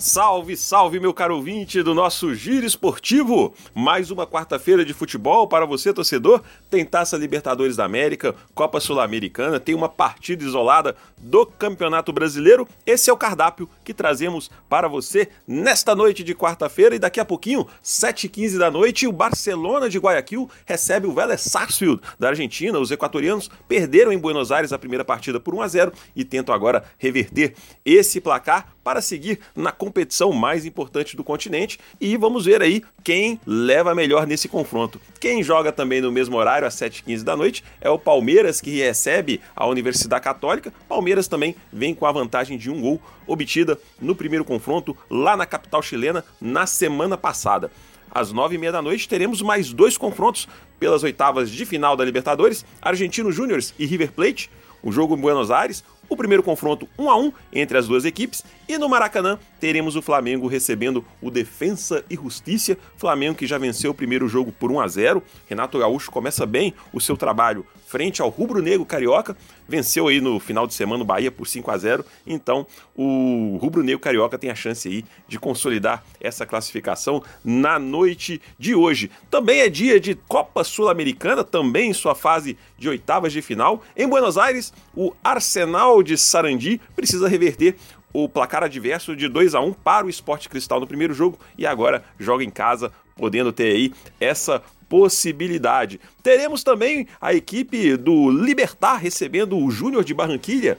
Salve, salve, meu caro ouvinte do nosso Giro Esportivo! Mais uma quarta-feira de futebol para você, torcedor. Tem Taça Libertadores da América, Copa Sul-Americana, tem uma partida isolada do Campeonato Brasileiro. Esse é o cardápio que trazemos para você nesta noite de quarta-feira e daqui a pouquinho, 7h15 da noite, o Barcelona de Guayaquil recebe o Vélez Sarsfield da Argentina. Os equatorianos perderam em Buenos Aires a primeira partida por 1 a 0 e tentam agora reverter esse placar para seguir na competição mais importante do continente e vamos ver aí quem leva melhor nesse confronto. Quem joga também no mesmo horário, às 7h15 da noite, é o Palmeiras, que recebe a Universidade Católica. Palmeiras também vem com a vantagem de um gol obtida no primeiro confronto lá na capital chilena na semana passada. Às nove e meia da noite teremos mais dois confrontos pelas oitavas de final da Libertadores, Argentino Júnior e River Plate. O jogo em Buenos Aires, o primeiro confronto 1 a 1 entre as duas equipes e no Maracanã teremos o Flamengo recebendo o Defensa e Justiça, Flamengo que já venceu o primeiro jogo por 1 a 0. Renato Gaúcho começa bem o seu trabalho frente ao rubro-negro carioca, venceu aí no final de semana o Bahia por 5 a 0. Então, o rubro-negro carioca tem a chance aí de consolidar essa classificação na noite de hoje. Também é dia de Copa Sul-Americana, também em sua fase de oitavas de final. Em Buenos Aires, o Arsenal de Sarandi precisa reverter o placar adverso de 2 a 1 para o Esporte Cristal no primeiro jogo e agora joga em casa, podendo ter aí essa possibilidade. Teremos também a equipe do Libertar recebendo o Júnior de Barranquilha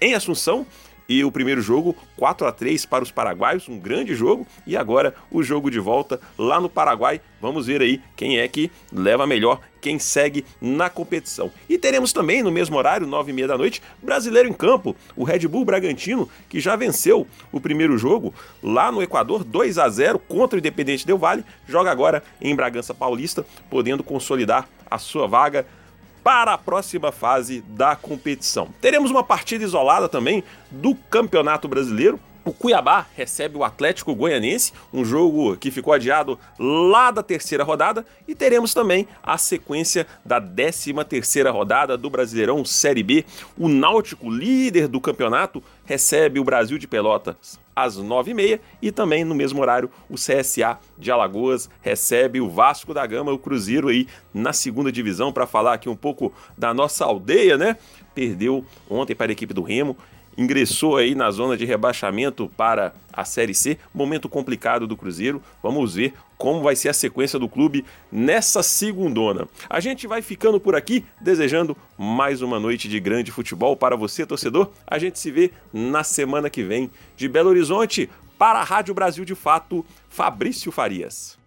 em Assunção e o primeiro jogo 4 a 3 para os paraguaios, um grande jogo, e agora o jogo de volta lá no Paraguai. Vamos ver aí quem é que leva melhor, quem segue na competição. E teremos também no mesmo horário, 9 e meia da noite, brasileiro em campo, o Red Bull Bragantino, que já venceu o primeiro jogo lá no Equador, 2 a 0 contra o Independente Del Vale, joga agora em Bragança Paulista, podendo consolidar a sua vaga para a próxima fase da competição. Teremos uma partida isolada também do Campeonato Brasileiro. O Cuiabá recebe o Atlético Goianense, um jogo que ficou adiado lá da terceira rodada, e teremos também a sequência da 13 terceira rodada do Brasileirão Série B. O Náutico, líder do campeonato, recebe o Brasil de Pelotas às 9h30 e também no mesmo horário o CSA de Alagoas recebe o Vasco da Gama, o Cruzeiro aí na segunda divisão para falar aqui um pouco da nossa aldeia, né? Perdeu ontem para a equipe do Remo ingressou aí na zona de rebaixamento para a Série C. Momento complicado do Cruzeiro. Vamos ver como vai ser a sequência do clube nessa segundona. A gente vai ficando por aqui, desejando mais uma noite de grande futebol para você, torcedor. A gente se vê na semana que vem de Belo Horizonte para a Rádio Brasil de Fato, Fabrício Farias.